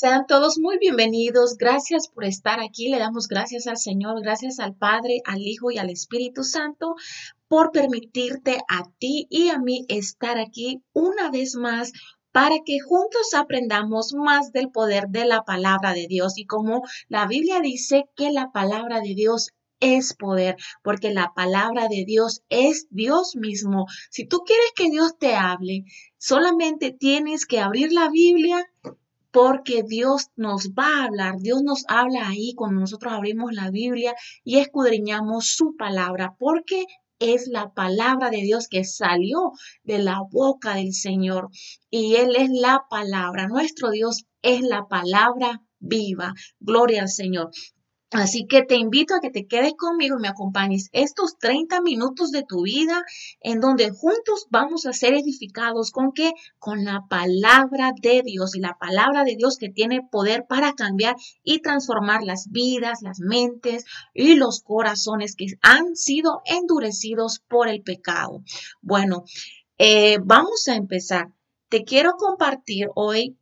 Sean todos muy bienvenidos. Gracias por estar aquí. Le damos gracias al Señor, gracias al Padre, al Hijo y al Espíritu Santo por permitirte a ti y a mí estar aquí una vez más para que juntos aprendamos más del poder de la palabra de Dios. Y como la Biblia dice que la palabra de Dios es poder, porque la palabra de Dios es Dios mismo. Si tú quieres que Dios te hable, solamente tienes que abrir la Biblia porque Dios nos va a hablar, Dios nos habla ahí cuando nosotros abrimos la Biblia y escudriñamos su palabra, porque es la palabra de Dios que salió de la boca del Señor y Él es la palabra, nuestro Dios es la palabra viva. Gloria al Señor. Así que te invito a que te quedes conmigo y me acompañes estos 30 minutos de tu vida en donde juntos vamos a ser edificados con qué? Con la palabra de Dios y la palabra de Dios que tiene poder para cambiar y transformar las vidas, las mentes y los corazones que han sido endurecidos por el pecado. Bueno, eh, vamos a empezar. Te quiero compartir hoy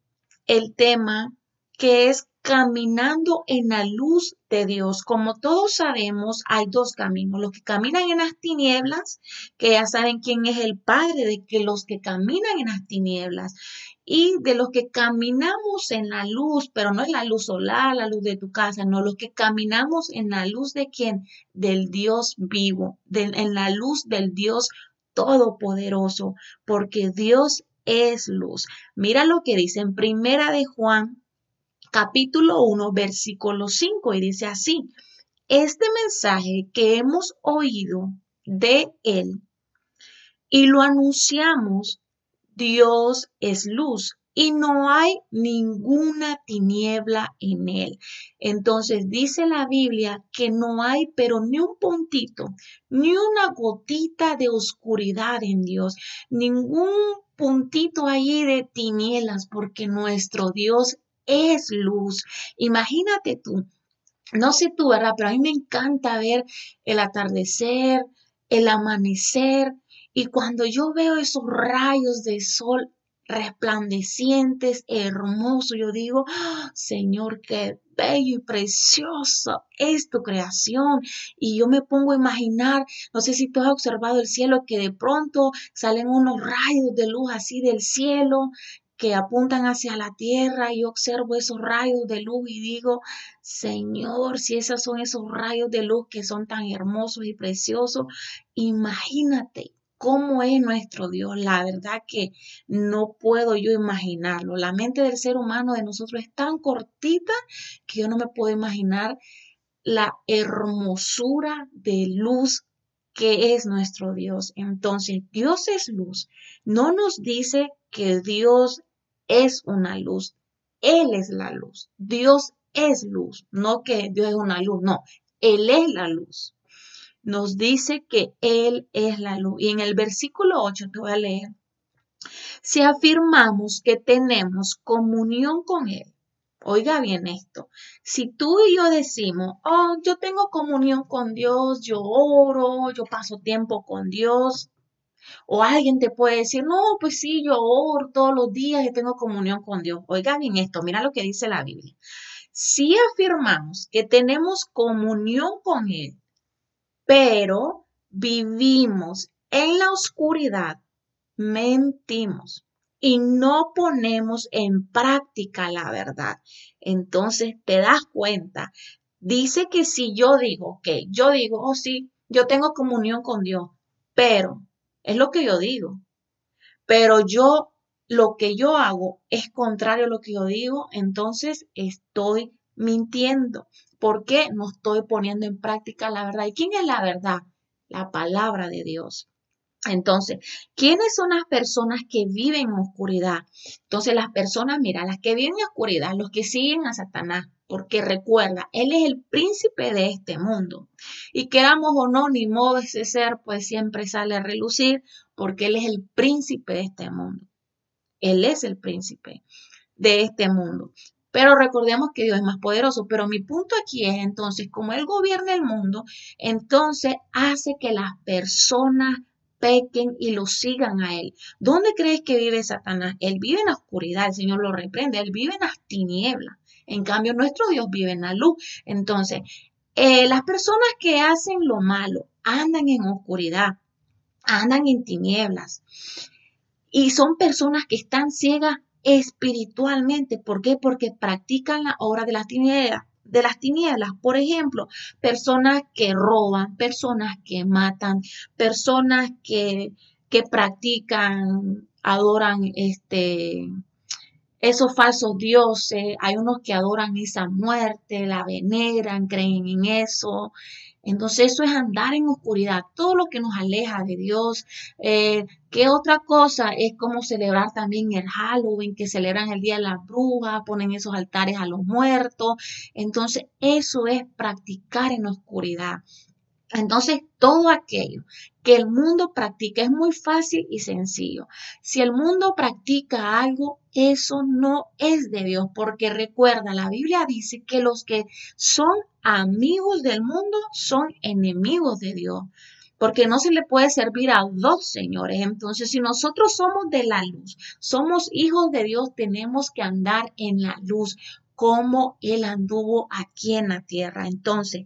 el tema que es caminando en la luz de Dios. Como todos sabemos, hay dos caminos. Los que caminan en las tinieblas, que ya saben quién es el Padre de que los que caminan en las tinieblas. Y de los que caminamos en la luz, pero no es la luz solar, la luz de tu casa, no, los que caminamos en la luz de quién? Del Dios vivo, en la luz del Dios todopoderoso, porque Dios es luz. Mira lo que dice en Primera de Juan capítulo 1, versículo 5, y dice así, este mensaje que hemos oído de Él y lo anunciamos, Dios es luz y no hay ninguna tiniebla en Él. Entonces dice la Biblia que no hay pero ni un puntito, ni una gotita de oscuridad en Dios, ningún puntito ahí de tinieblas, porque nuestro Dios es luz. Imagínate tú, no sé tú, ¿verdad? Pero a mí me encanta ver el atardecer, el amanecer, y cuando yo veo esos rayos de sol resplandecientes, hermosos, yo digo, ¡Ah, Señor, qué bello y precioso es tu creación. Y yo me pongo a imaginar, no sé si tú has observado el cielo, que de pronto salen unos rayos de luz así del cielo que apuntan hacia la tierra y observo esos rayos de luz y digo, Señor, si esos son esos rayos de luz que son tan hermosos y preciosos, imagínate cómo es nuestro Dios. La verdad que no puedo yo imaginarlo. La mente del ser humano de nosotros es tan cortita que yo no me puedo imaginar la hermosura de luz que es nuestro Dios. Entonces, Dios es luz. No nos dice que Dios es una luz. Él es la luz. Dios es luz. No que Dios es una luz, no. Él es la luz. Nos dice que Él es la luz. Y en el versículo 8 te voy a leer. Si afirmamos que tenemos comunión con Él, oiga bien esto, si tú y yo decimos, oh, yo tengo comunión con Dios, yo oro, yo paso tiempo con Dios, o alguien te puede decir, no, pues sí, yo oro todos los días y tengo comunión con Dios. Oiga bien esto, mira lo que dice la Biblia. Si afirmamos que tenemos comunión con Él, pero vivimos en la oscuridad, mentimos y no ponemos en práctica la verdad. Entonces te das cuenta, dice que si yo digo, que yo digo, oh sí, yo tengo comunión con Dios, pero es lo que yo digo. Pero yo, lo que yo hago es contrario a lo que yo digo, entonces estoy mintiendo. ¿Por qué no estoy poniendo en práctica la verdad? ¿Y quién es la verdad? La palabra de Dios. Entonces, ¿quiénes son las personas que viven en oscuridad? Entonces, las personas, mira, las que viven en oscuridad, los que siguen a Satanás, porque recuerda, Él es el príncipe de este mundo. Y queramos o no, ni modo ese ser, pues siempre sale a relucir, porque Él es el príncipe de este mundo. Él es el príncipe de este mundo. Pero recordemos que Dios es más poderoso. Pero mi punto aquí es entonces, como Él gobierna el mundo, entonces hace que las personas pequen y lo sigan a él. ¿Dónde crees que vive Satanás? Él vive en la oscuridad, el Señor lo reprende, él vive en las tinieblas. En cambio, nuestro Dios vive en la luz. Entonces, eh, las personas que hacen lo malo andan en oscuridad, andan en tinieblas. Y son personas que están ciegas espiritualmente. ¿Por qué? Porque practican la obra de las tinieblas. De las tinieblas, por ejemplo, personas que roban, personas que matan, personas que, que practican, adoran este, esos falsos dioses, hay unos que adoran esa muerte, la veneran, creen en eso. Entonces eso es andar en oscuridad, todo lo que nos aleja de Dios. Eh, ¿Qué otra cosa? Es como celebrar también el Halloween, que celebran el Día de las Brujas, ponen esos altares a los muertos. Entonces eso es practicar en oscuridad. Entonces, todo aquello que el mundo practica es muy fácil y sencillo. Si el mundo practica algo, eso no es de Dios, porque recuerda, la Biblia dice que los que son amigos del mundo son enemigos de Dios, porque no se le puede servir a dos señores. Entonces, si nosotros somos de la luz, somos hijos de Dios, tenemos que andar en la luz como Él anduvo aquí en la tierra. Entonces,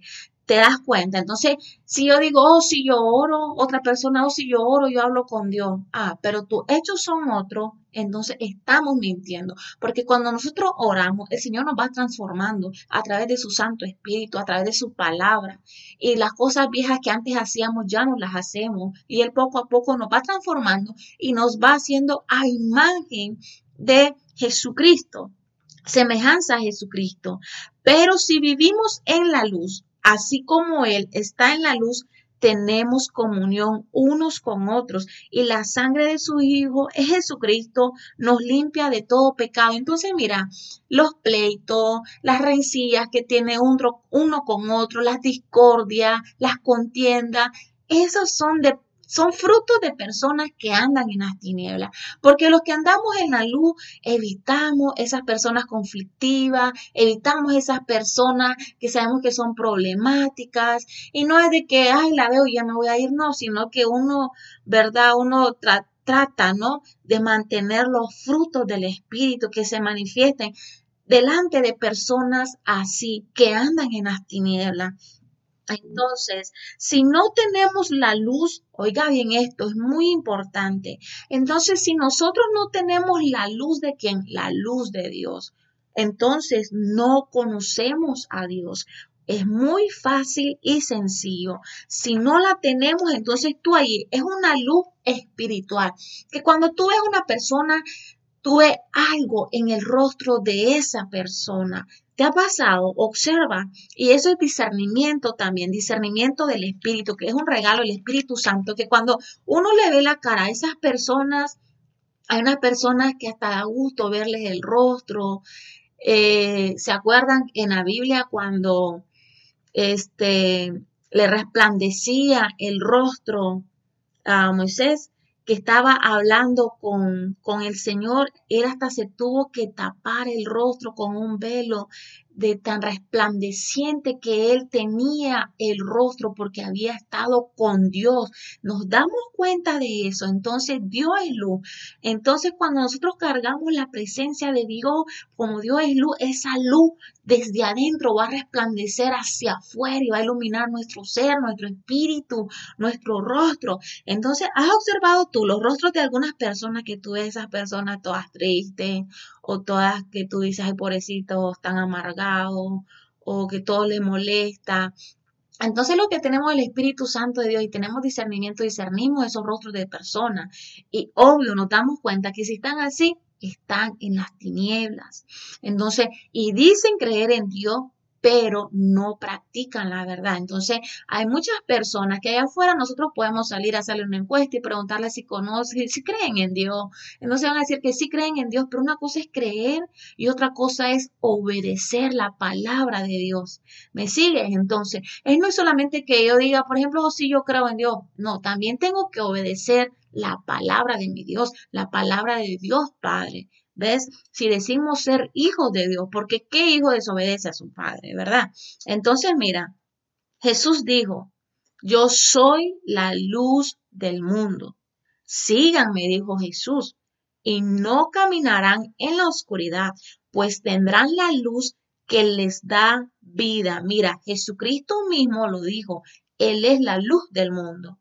te das cuenta. Entonces, si yo digo, oh, si yo oro, otra persona, oh, si yo oro, yo hablo con Dios. Ah, pero tus hechos son otros, entonces estamos mintiendo. Porque cuando nosotros oramos, el Señor nos va transformando a través de su Santo Espíritu, a través de su palabra. Y las cosas viejas que antes hacíamos ya no las hacemos. Y Él poco a poco nos va transformando y nos va haciendo a imagen de Jesucristo semejanza a Jesucristo. Pero si vivimos en la luz, Así como Él está en la luz, tenemos comunión unos con otros y la sangre de su Hijo es Jesucristo nos limpia de todo pecado. Entonces mira, los pleitos, las rencillas que tiene uno, uno con otro, las discordias, las contiendas, esos son de son frutos de personas que andan en las tinieblas, porque los que andamos en la luz evitamos esas personas conflictivas, evitamos esas personas que sabemos que son problemáticas, y no es de que, ay, la veo y ya me voy a ir, no, sino que uno, ¿verdad? Uno trata, ¿no? De mantener los frutos del Espíritu que se manifiesten delante de personas así, que andan en las tinieblas. Entonces, si no tenemos la luz, oiga bien esto, es muy importante. Entonces, si nosotros no tenemos la luz de quién? La luz de Dios. Entonces, no conocemos a Dios. Es muy fácil y sencillo. Si no la tenemos, entonces tú ahí es una luz espiritual. Que cuando tú ves una persona, tú ves algo en el rostro de esa persona. ¿Te ha pasado? Observa. Y eso es discernimiento también, discernimiento del Espíritu, que es un regalo del Espíritu Santo, que cuando uno le ve la cara a esas personas, hay unas personas que hasta da gusto verles el rostro. Eh, ¿Se acuerdan en la Biblia cuando este, le resplandecía el rostro a Moisés? Que estaba hablando con, con el Señor, él hasta se tuvo que tapar el rostro con un velo de tan resplandeciente que él tenía el rostro porque había estado con Dios. Nos damos cuenta de eso. Entonces Dios es luz. Entonces cuando nosotros cargamos la presencia de Dios, como Dios es luz, esa luz desde adentro va a resplandecer hacia afuera y va a iluminar nuestro ser, nuestro espíritu, nuestro rostro. Entonces, ¿has observado tú los rostros de algunas personas que tú ves esas personas todas tristes o todas que tú dices, ay, pobrecitos, están amargados o que todo les molesta? Entonces lo que tenemos el Espíritu Santo de Dios y tenemos discernimiento, discernimos esos rostros de personas. Y obvio, nos damos cuenta que si están así, están en las tinieblas. Entonces, y dicen creer en Dios, pero no practican la verdad. Entonces, hay muchas personas que allá afuera nosotros podemos salir a hacerle una encuesta y preguntarles si conocen, si creen en Dios. Entonces van a decir que sí creen en Dios, pero una cosa es creer y otra cosa es obedecer la palabra de Dios. ¿Me sigues? Entonces, es no solamente que yo diga, por ejemplo, si yo creo en Dios. No, también tengo que obedecer la palabra de mi Dios, la palabra de Dios Padre. ¿Ves? Si decimos ser hijos de Dios, porque ¿qué hijo desobedece a su padre, verdad? Entonces, mira, Jesús dijo, Yo soy la luz del mundo. Síganme, dijo Jesús, y no caminarán en la oscuridad, pues tendrán la luz que les da vida. Mira, Jesucristo mismo lo dijo, Él es la luz del mundo.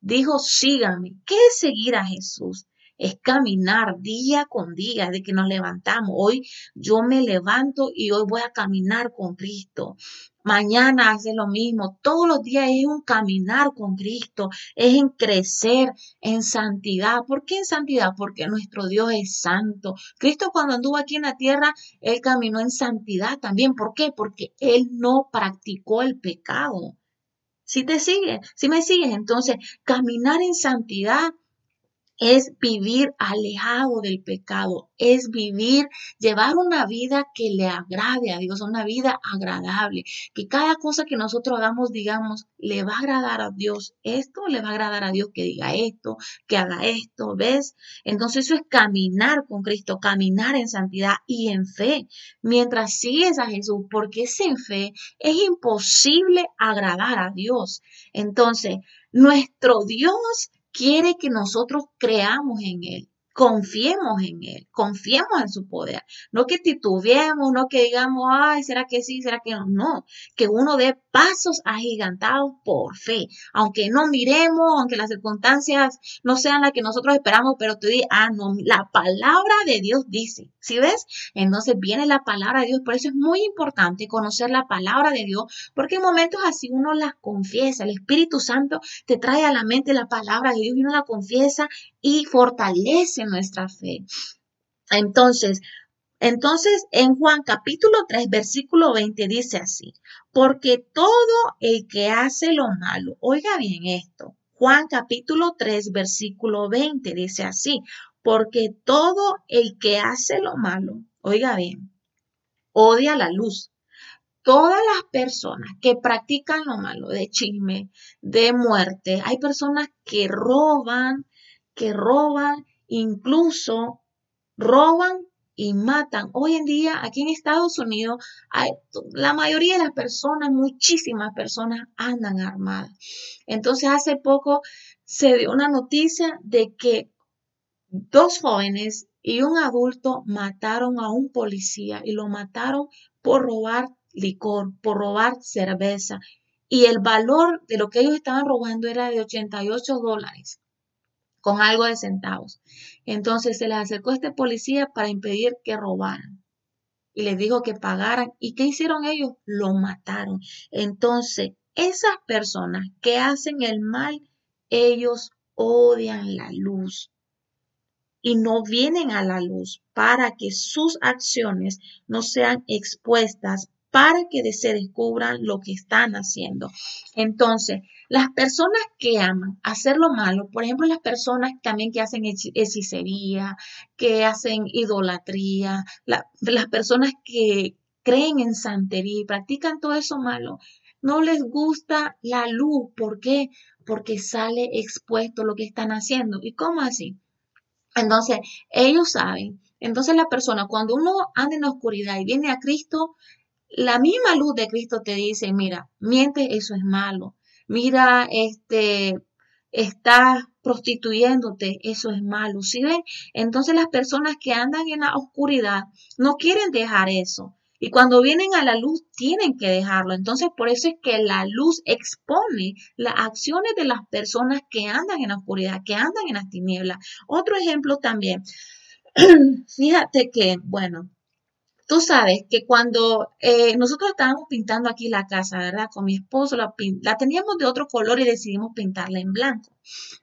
Dijo, síganme. ¿Qué es seguir a Jesús? Es caminar día con día, de que nos levantamos. Hoy yo me levanto y hoy voy a caminar con Cristo. Mañana hace lo mismo. Todos los días es un caminar con Cristo, es en crecer en santidad. ¿Por qué en santidad? Porque nuestro Dios es santo. Cristo cuando anduvo aquí en la tierra, Él caminó en santidad también. ¿Por qué? Porque Él no practicó el pecado. Si te sigues, si me sigues, entonces caminar en santidad es vivir alejado del pecado, es vivir, llevar una vida que le agrade a Dios, una vida agradable, que cada cosa que nosotros hagamos, digamos, le va a agradar a Dios esto, le va a agradar a Dios que diga esto, que haga esto, ¿ves? Entonces eso es caminar con Cristo, caminar en santidad y en fe, mientras sigues a Jesús, porque sin fe es imposible agradar a Dios. Entonces, nuestro Dios quiere que nosotros creamos en Él. Confiemos en Él, confiemos en su poder. No que titubeemos, no que digamos, ay, ¿será que sí? ¿Será que no? No, que uno dé pasos agigantados por fe. Aunque no miremos, aunque las circunstancias no sean las que nosotros esperamos, pero tú dices, ah, no, la palabra de Dios dice. ¿Sí ves? Entonces viene la palabra de Dios. Por eso es muy importante conocer la palabra de Dios, porque en momentos así uno las confiesa. El Espíritu Santo te trae a la mente la palabra de Dios y uno la confiesa y fortalece nuestra fe. Entonces, entonces en Juan capítulo 3, versículo 20 dice así, porque todo el que hace lo malo, oiga bien esto, Juan capítulo 3, versículo 20 dice así, porque todo el que hace lo malo, oiga bien, odia la luz. Todas las personas que practican lo malo, de chisme, de muerte, hay personas que roban, que roban, incluso roban y matan. Hoy en día, aquí en Estados Unidos, la mayoría de las personas, muchísimas personas andan armadas. Entonces, hace poco se dio una noticia de que dos jóvenes y un adulto mataron a un policía y lo mataron por robar licor, por robar cerveza. Y el valor de lo que ellos estaban robando era de 88 dólares con algo de centavos. Entonces se les acercó este policía para impedir que robaran. Y les dijo que pagaran. ¿Y qué hicieron ellos? Lo mataron. Entonces, esas personas que hacen el mal, ellos odian la luz y no vienen a la luz para que sus acciones no sean expuestas para que se descubran lo que están haciendo. Entonces, las personas que aman hacer lo malo, por ejemplo, las personas también que hacen hechicería, que hacen idolatría, las personas que creen en santería y practican todo eso malo, no les gusta la luz. ¿Por qué? Porque sale expuesto lo que están haciendo. ¿Y cómo así? Entonces, ellos saben. Entonces, la persona, cuando uno anda en la oscuridad y viene a Cristo, la misma luz de Cristo te dice, mira, miente, eso es malo. Mira, este, estás prostituyéndote, eso es malo. ¿Sí ven? Entonces las personas que andan en la oscuridad no quieren dejar eso. Y cuando vienen a la luz tienen que dejarlo. Entonces por eso es que la luz expone las acciones de las personas que andan en la oscuridad, que andan en las tinieblas. Otro ejemplo también. Fíjate que, bueno, Tú sabes que cuando eh, nosotros estábamos pintando aquí la casa, ¿verdad? Con mi esposo la, teníamos de otro color y decidimos pintarla en blanco.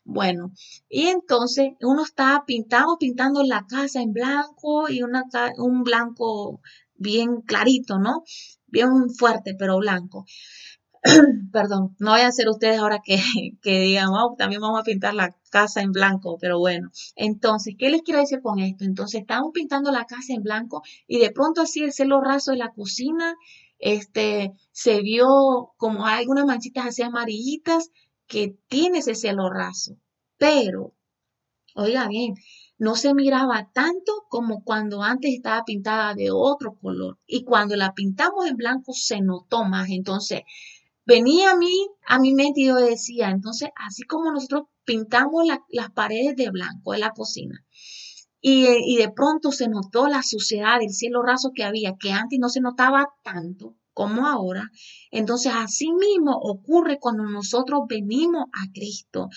Bueno, y entonces uno estaba pintando, pintando la casa en blanco y una, un blanco bien clarito, ¿no? Bien fuerte, pero blanco. perdón, no vayan a ser ustedes ahora que, que digan, oh, también vamos a pintar la casa en blanco, pero bueno. Entonces, ¿qué les quiero decir con esto? Entonces, estamos pintando la casa en blanco y de pronto así el cielo raso de la cocina, este, se vio como hay algunas manchitas así amarillitas que tiene ese cielo raso. Pero, oiga bien, no se miraba tanto como cuando antes estaba pintada de otro color. Y cuando la pintamos en blanco se notó más. Entonces, venía a mí, a mi mente y yo decía, entonces, así como nosotros pintamos las paredes de blanco de la cocina, y, de pronto se notó la suciedad del cielo raso que había, que antes no se notaba tanto como ahora. Entonces, así mismo ocurre cuando nosotros venimos a Cristo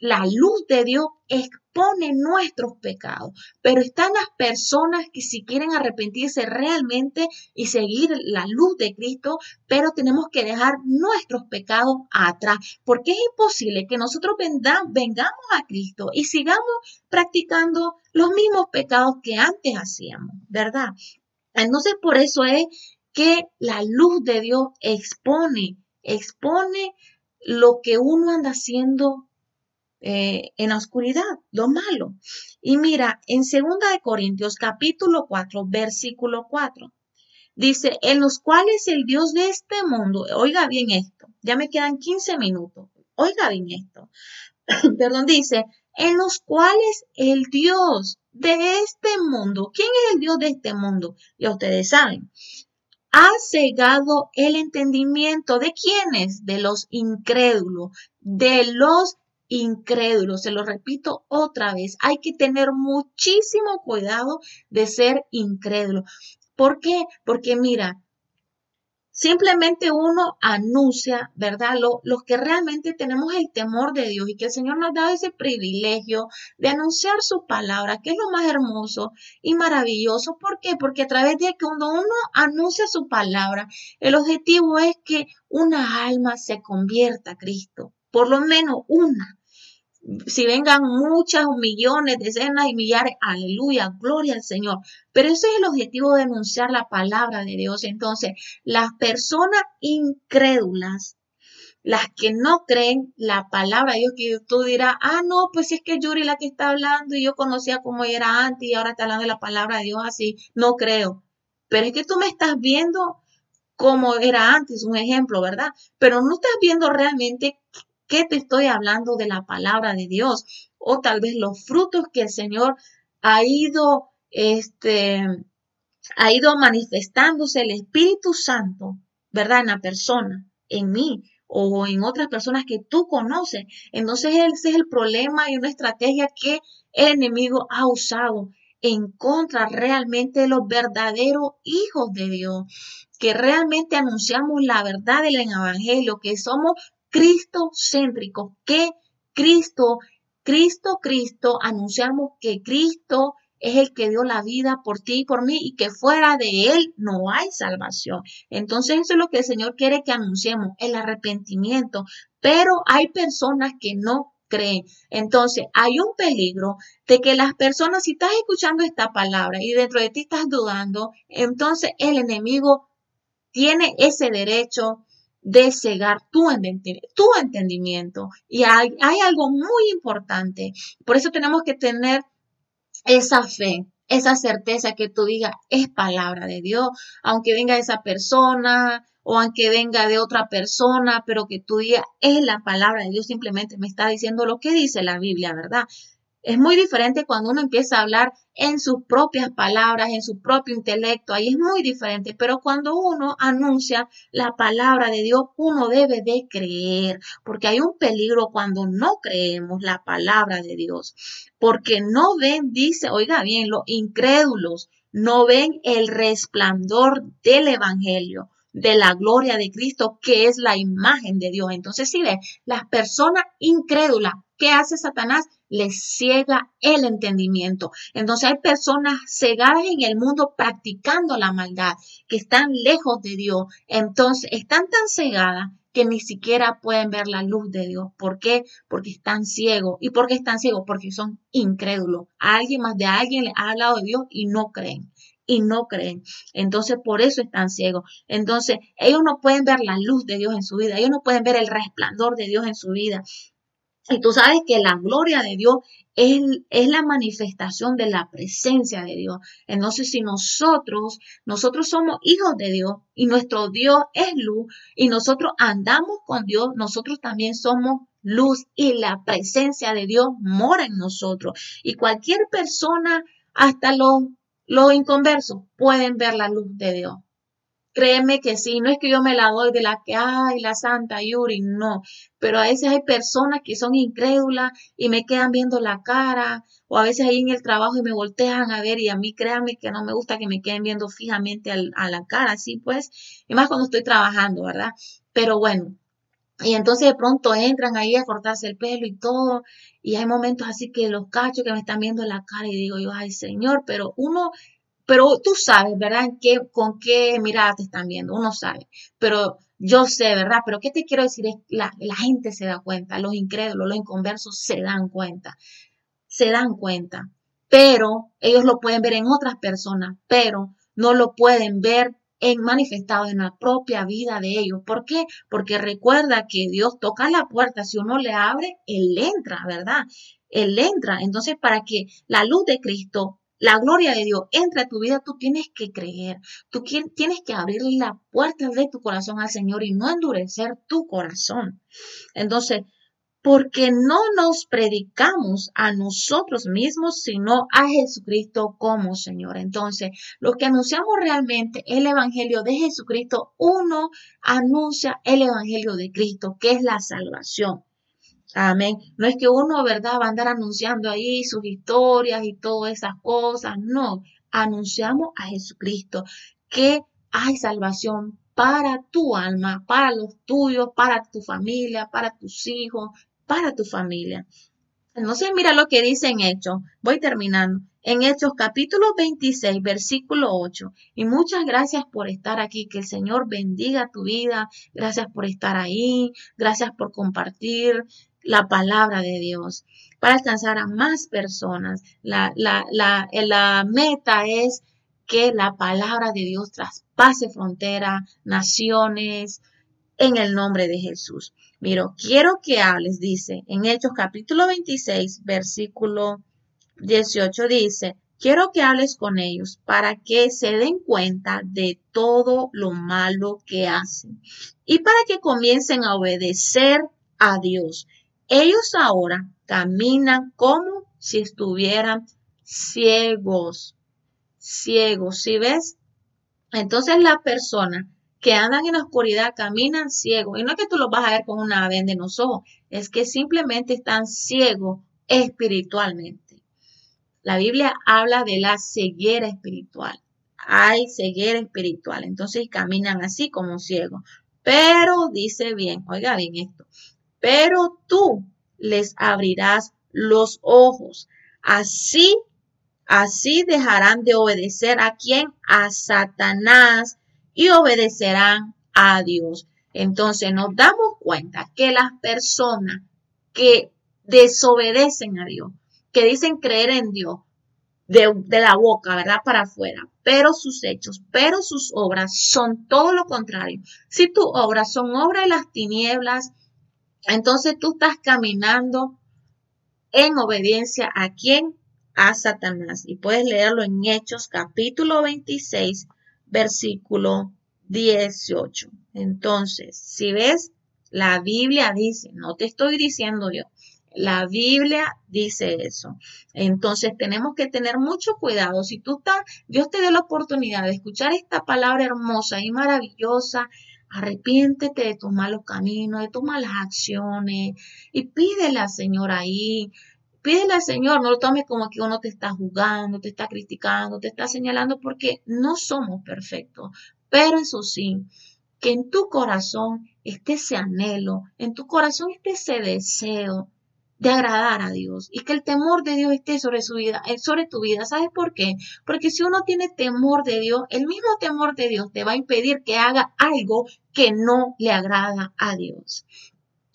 la luz de Dios expone nuestros pecados, pero están las personas que si quieren arrepentirse realmente y seguir la luz de Cristo, pero tenemos que dejar nuestros pecados atrás, porque es imposible que nosotros vengamos a Cristo y sigamos practicando los mismos pecados que antes hacíamos, ¿verdad? Entonces por eso es que la luz de Dios expone, expone lo que uno anda haciendo eh, en la oscuridad, lo malo. Y mira, en 2 de Corintios capítulo 4, versículo 4, dice, en los cuales el Dios de este mundo, oiga bien esto, ya me quedan 15 minutos, oiga bien esto, perdón, dice, en los cuales el Dios de este mundo, ¿quién es el Dios de este mundo? Ya ustedes saben, ha cegado el entendimiento de quienes, de los incrédulos, de los incrédulo. Se lo repito otra vez, hay que tener muchísimo cuidado de ser incrédulo. ¿Por qué? Porque mira, simplemente uno anuncia, ¿verdad? los que realmente tenemos el temor de Dios y que el Señor nos da ese privilegio de anunciar su palabra, que es lo más hermoso y maravilloso. ¿Por qué? Porque a través de que cuando uno anuncia su palabra, el objetivo es que una alma se convierta a Cristo, por lo menos una si vengan muchas, millones, decenas y millares, aleluya, gloria al Señor. Pero ese es el objetivo de anunciar la palabra de Dios. Entonces, las personas incrédulas, las que no creen la palabra de Dios, que tú dirás, ah, no, pues si es que Yuri la que está hablando y yo conocía cómo era antes y ahora está hablando de la palabra de Dios así, no creo. Pero es que tú me estás viendo como era antes, un ejemplo, ¿verdad? Pero no estás viendo realmente qué te estoy hablando de la palabra de Dios? O tal vez los frutos que el Señor ha ido, este, ha ido manifestándose el Espíritu Santo, ¿verdad? En la persona, en mí o en otras personas que tú conoces. Entonces ese es el problema y una estrategia que el enemigo ha usado en contra realmente de los verdaderos hijos de Dios, que realmente anunciamos la verdad del Evangelio, que somos Cristo céntrico, que Cristo, Cristo, Cristo, anunciamos que Cristo es el que dio la vida por ti y por mí y que fuera de Él no hay salvación. Entonces eso es lo que el Señor quiere que anunciemos, el arrepentimiento. Pero hay personas que no creen. Entonces hay un peligro de que las personas, si estás escuchando esta palabra y dentro de ti estás dudando, entonces el enemigo tiene ese derecho de cegar tu, tu entendimiento. Y hay, hay algo muy importante. Por eso tenemos que tener esa fe, esa certeza que tú digas es palabra de Dios, aunque venga esa persona o aunque venga de otra persona, pero que tú digas es la palabra de Dios, simplemente me está diciendo lo que dice la Biblia, ¿verdad? Es muy diferente cuando uno empieza a hablar en sus propias palabras, en su propio intelecto, ahí es muy diferente, pero cuando uno anuncia la palabra de Dios, uno debe de creer, porque hay un peligro cuando no creemos la palabra de Dios, porque no ven, dice, oiga bien, los incrédulos no ven el resplandor del Evangelio de la gloria de Cristo, que es la imagen de Dios. Entonces, si ve, las personas incrédulas, ¿qué hace Satanás? les ciega el entendimiento. Entonces hay personas cegadas en el mundo practicando la maldad, que están lejos de Dios. Entonces están tan cegadas que ni siquiera pueden ver la luz de Dios. ¿Por qué? Porque están ciegos. ¿Y por qué están ciegos? Porque son incrédulos. alguien más de alguien les ha hablado de Dios y no creen. Y no creen. Entonces, por eso están ciegos. Entonces, ellos no pueden ver la luz de Dios en su vida. Ellos no pueden ver el resplandor de Dios en su vida. Y tú sabes que la gloria de Dios es, es, la manifestación de la presencia de Dios. Entonces, si nosotros, nosotros somos hijos de Dios y nuestro Dios es luz y nosotros andamos con Dios, nosotros también somos luz y la presencia de Dios mora en nosotros. Y cualquier persona, hasta los, los inconversos, pueden ver la luz de Dios. Créeme que sí, no es que yo me la doy de la que, ay, la Santa Yuri, no, pero a veces hay personas que son incrédulas y me quedan viendo la cara, o a veces ahí en el trabajo y me voltean a ver y a mí créanme que no me gusta que me queden viendo fijamente a la cara, así pues, y más cuando estoy trabajando, ¿verdad? Pero bueno, y entonces de pronto entran ahí a cortarse el pelo y todo, y hay momentos así que los cachos que me están viendo la cara y digo yo, ay Señor, pero uno pero tú sabes, ¿verdad? ¿Qué, con qué mirada te están viendo, uno sabe. Pero yo sé, ¿verdad? Pero ¿qué te quiero decir? Es la, la gente se da cuenta, los incrédulos, los inconversos se dan cuenta, se dan cuenta. Pero ellos lo pueden ver en otras personas, pero no lo pueden ver en manifestado en la propia vida de ellos. ¿Por qué? Porque recuerda que Dios toca la puerta, si uno le abre, Él entra, ¿verdad? Él entra. Entonces, para que la luz de Cristo la gloria de Dios entra a tu vida, tú tienes que creer, tú tienes que abrir la puerta de tu corazón al Señor y no endurecer tu corazón. Entonces, porque no nos predicamos a nosotros mismos, sino a Jesucristo como Señor. Entonces, lo que anunciamos realmente el Evangelio de Jesucristo, uno anuncia el Evangelio de Cristo, que es la salvación. Amén. No es que uno, ¿verdad?, va a andar anunciando ahí sus historias y todas esas cosas. No, anunciamos a Jesucristo que hay salvación para tu alma, para los tuyos, para tu familia, para tus hijos, para tu familia. Entonces, mira lo que dice en Hechos. Voy terminando. En Hechos capítulo 26, versículo 8. Y muchas gracias por estar aquí. Que el Señor bendiga tu vida. Gracias por estar ahí. Gracias por compartir la palabra de Dios, para alcanzar a más personas. La, la, la, la meta es que la palabra de Dios traspase frontera, naciones, en el nombre de Jesús. Miro, quiero que hables, dice, en Hechos capítulo 26, versículo 18, dice, quiero que hables con ellos para que se den cuenta de todo lo malo que hacen y para que comiencen a obedecer a Dios ellos ahora caminan como si estuvieran ciegos, ciegos, ¿sí ves? Entonces la persona que andan en la oscuridad caminan ciegos. Y no es que tú los vas a ver con una venda en los ojos, es que simplemente están ciegos espiritualmente. La Biblia habla de la ceguera espiritual. Hay ceguera espiritual. Entonces caminan así como ciegos. Pero dice bien, oiga bien esto, pero tú les abrirás los ojos. Así, así dejarán de obedecer a quién? A Satanás y obedecerán a Dios. Entonces nos damos cuenta que las personas que desobedecen a Dios, que dicen creer en Dios de, de, la boca, ¿verdad? Para afuera, pero sus hechos, pero sus obras son todo lo contrario. Si tus obras son obras de las tinieblas, entonces tú estás caminando en obediencia a quién? A Satanás. Y puedes leerlo en Hechos capítulo 26, versículo 18. Entonces, si ves, la Biblia dice, no te estoy diciendo yo, la Biblia dice eso. Entonces tenemos que tener mucho cuidado. Si tú estás, Dios te dé la oportunidad de escuchar esta palabra hermosa y maravillosa Arrepiéntete de tus malos caminos, de tus malas acciones y pídele al Señor ahí. Pídele al Señor, no lo tomes como que uno te está juzgando, te está criticando, te está señalando porque no somos perfectos. Pero eso sí, que en tu corazón esté ese anhelo, en tu corazón esté ese deseo de agradar a Dios y que el temor de Dios esté sobre su vida, eh, sobre tu vida. ¿Sabes por qué? Porque si uno tiene temor de Dios, el mismo temor de Dios te va a impedir que haga algo que no le agrada a Dios.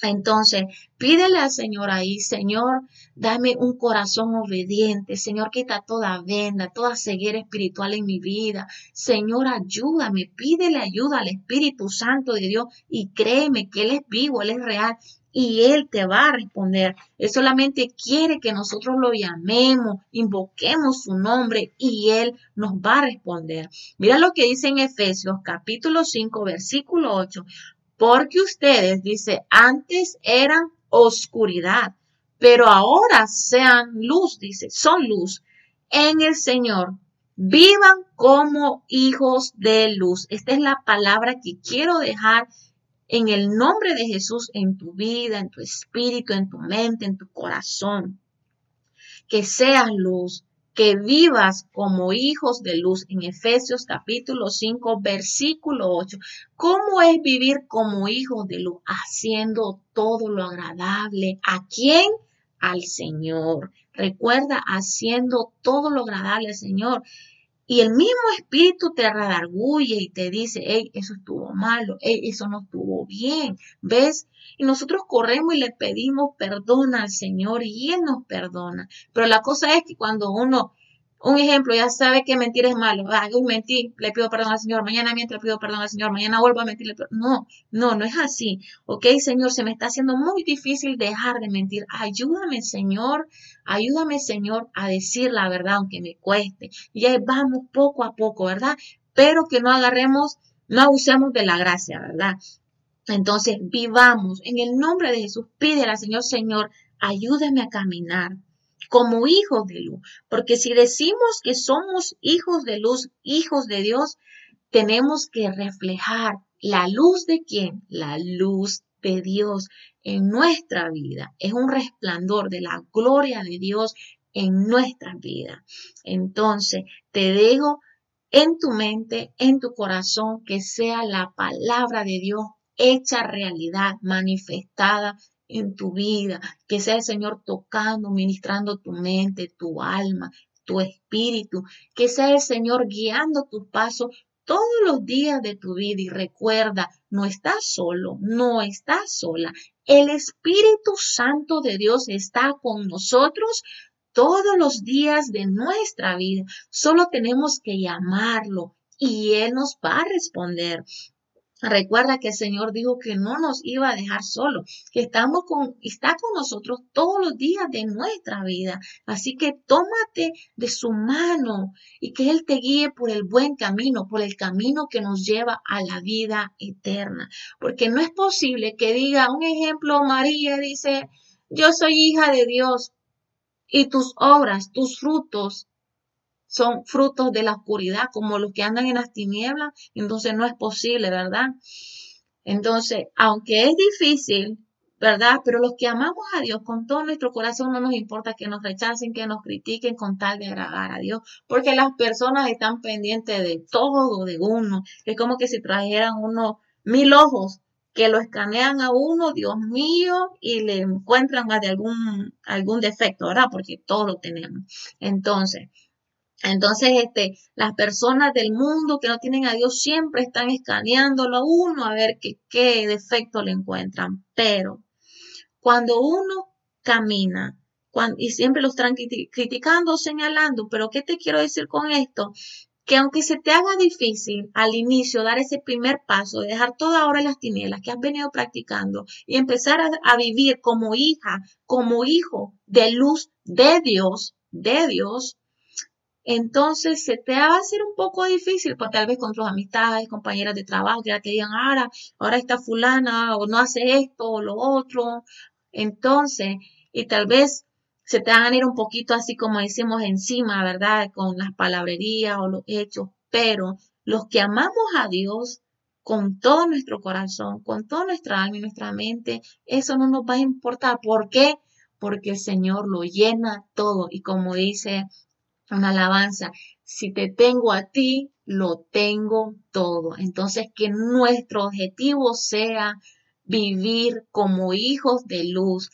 Entonces, pídele al Señor ahí, Señor, dame un corazón obediente, Señor, quita toda venda, toda ceguera espiritual en mi vida. Señor, ayúdame, pídele ayuda al Espíritu Santo de Dios y créeme que Él es vivo, Él es real y Él te va a responder. Él solamente quiere que nosotros lo llamemos, invoquemos su nombre y Él nos va a responder. Mira lo que dice en Efesios capítulo 5 versículo 8. Porque ustedes, dice, antes eran oscuridad, pero ahora sean luz, dice, son luz en el Señor. Vivan como hijos de luz. Esta es la palabra que quiero dejar en el nombre de Jesús en tu vida, en tu espíritu, en tu mente, en tu corazón. Que seas luz, que vivas como hijos de luz en Efesios capítulo 5 versículo 8. ¿Cómo es vivir como hijos de luz? Haciendo todo lo agradable. ¿A quién? Al Señor. Recuerda, haciendo todo lo agradable al Señor. Y el mismo espíritu te redarguye y te dice, hey, eso estuvo malo, hey, eso no estuvo bien, ¿ves? Y nosotros corremos y le pedimos perdón al Señor y Él nos perdona. Pero la cosa es que cuando uno un ejemplo, ya sabe que mentir es malo. Ah, yo mentí, le pido perdón al Señor. Mañana miento, le pido perdón al Señor. Mañana vuelvo a mentir. No, no, no es así. Ok, Señor, se me está haciendo muy difícil dejar de mentir. Ayúdame, Señor. Ayúdame, Señor, a decir la verdad, aunque me cueste. Y ahí vamos poco a poco, ¿verdad? Pero que no agarremos, no abusemos de la gracia, ¿verdad? Entonces, vivamos en el nombre de Jesús. Pídele al Señor, Señor, ayúdame a caminar como hijos de luz. Porque si decimos que somos hijos de luz, hijos de Dios, tenemos que reflejar la luz de quién? La luz de Dios en nuestra vida. Es un resplandor de la gloria de Dios en nuestra vida. Entonces, te dejo en tu mente, en tu corazón, que sea la palabra de Dios hecha realidad, manifestada en tu vida, que sea el Señor tocando, ministrando tu mente, tu alma, tu espíritu, que sea el Señor guiando tu paso todos los días de tu vida y recuerda, no estás solo, no estás sola. El Espíritu Santo de Dios está con nosotros todos los días de nuestra vida. Solo tenemos que llamarlo y Él nos va a responder. Recuerda que el Señor dijo que no nos iba a dejar solo, que estamos con, está con nosotros todos los días de nuestra vida. Así que tómate de su mano y que Él te guíe por el buen camino, por el camino que nos lleva a la vida eterna. Porque no es posible que diga un ejemplo, María dice, yo soy hija de Dios y tus obras, tus frutos son frutos de la oscuridad, como los que andan en las tinieblas, entonces no es posible, ¿verdad? Entonces, aunque es difícil, ¿verdad? Pero los que amamos a Dios con todo nuestro corazón no nos importa que nos rechacen, que nos critiquen con tal de agradar a Dios, porque las personas están pendientes de todo de uno. Es como que si trajeran uno mil ojos que lo escanean a uno, Dios mío, y le encuentran de algún, algún defecto, ¿verdad? Porque todo lo tenemos. Entonces, entonces, este, las personas del mundo que no tienen a Dios siempre están escaneándolo a uno a ver qué, defecto le encuentran. Pero cuando uno camina, y siempre los están criticando, señalando, pero ¿qué te quiero decir con esto? Que aunque se te haga difícil al inicio dar ese primer paso, de dejar toda hora las tinieblas que has venido practicando y empezar a vivir como hija, como hijo de luz de Dios, de Dios, entonces se te va a hacer un poco difícil, pues tal vez con tus amistades, compañeras de trabajo, que ya te digan, ahora, ahora está fulana, o no hace esto, o lo otro. Entonces, y tal vez se te van a ir un poquito así como decimos encima, ¿verdad? Con las palabrerías o los hechos, pero los que amamos a Dios con todo nuestro corazón, con toda nuestra alma y nuestra mente, eso no nos va a importar. ¿Por qué? Porque el Señor lo llena todo. Y como dice una alabanza. Si te tengo a ti, lo tengo todo. Entonces, que nuestro objetivo sea vivir como hijos de luz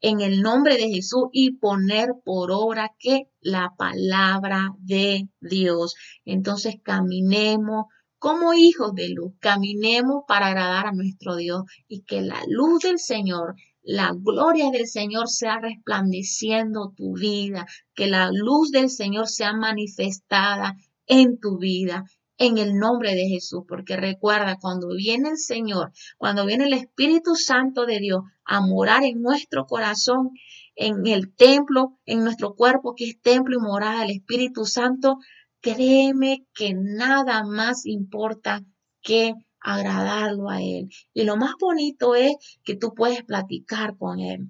en el nombre de Jesús y poner por obra que la palabra de Dios. Entonces, caminemos como hijos de luz, caminemos para agradar a nuestro Dios y que la luz del Señor la gloria del Señor sea resplandeciendo tu vida, que la luz del Señor sea manifestada en tu vida, en el nombre de Jesús, porque recuerda, cuando viene el Señor, cuando viene el Espíritu Santo de Dios a morar en nuestro corazón, en el templo, en nuestro cuerpo, que es templo y morada del Espíritu Santo, créeme que nada más importa que agradarlo a Él. Y lo más bonito es que tú puedes platicar con Él.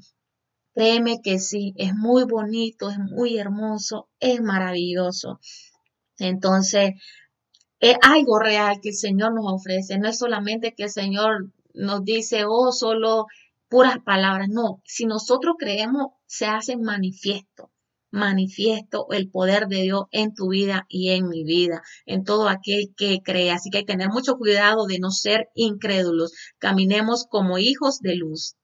Créeme que sí, es muy bonito, es muy hermoso, es maravilloso. Entonces, es algo real que el Señor nos ofrece. No es solamente que el Señor nos dice, oh, solo puras palabras. No, si nosotros creemos, se hace manifiesto manifiesto el poder de Dios en tu vida y en mi vida, en todo aquel que cree. Así que hay que tener mucho cuidado de no ser incrédulos. Caminemos como hijos de luz.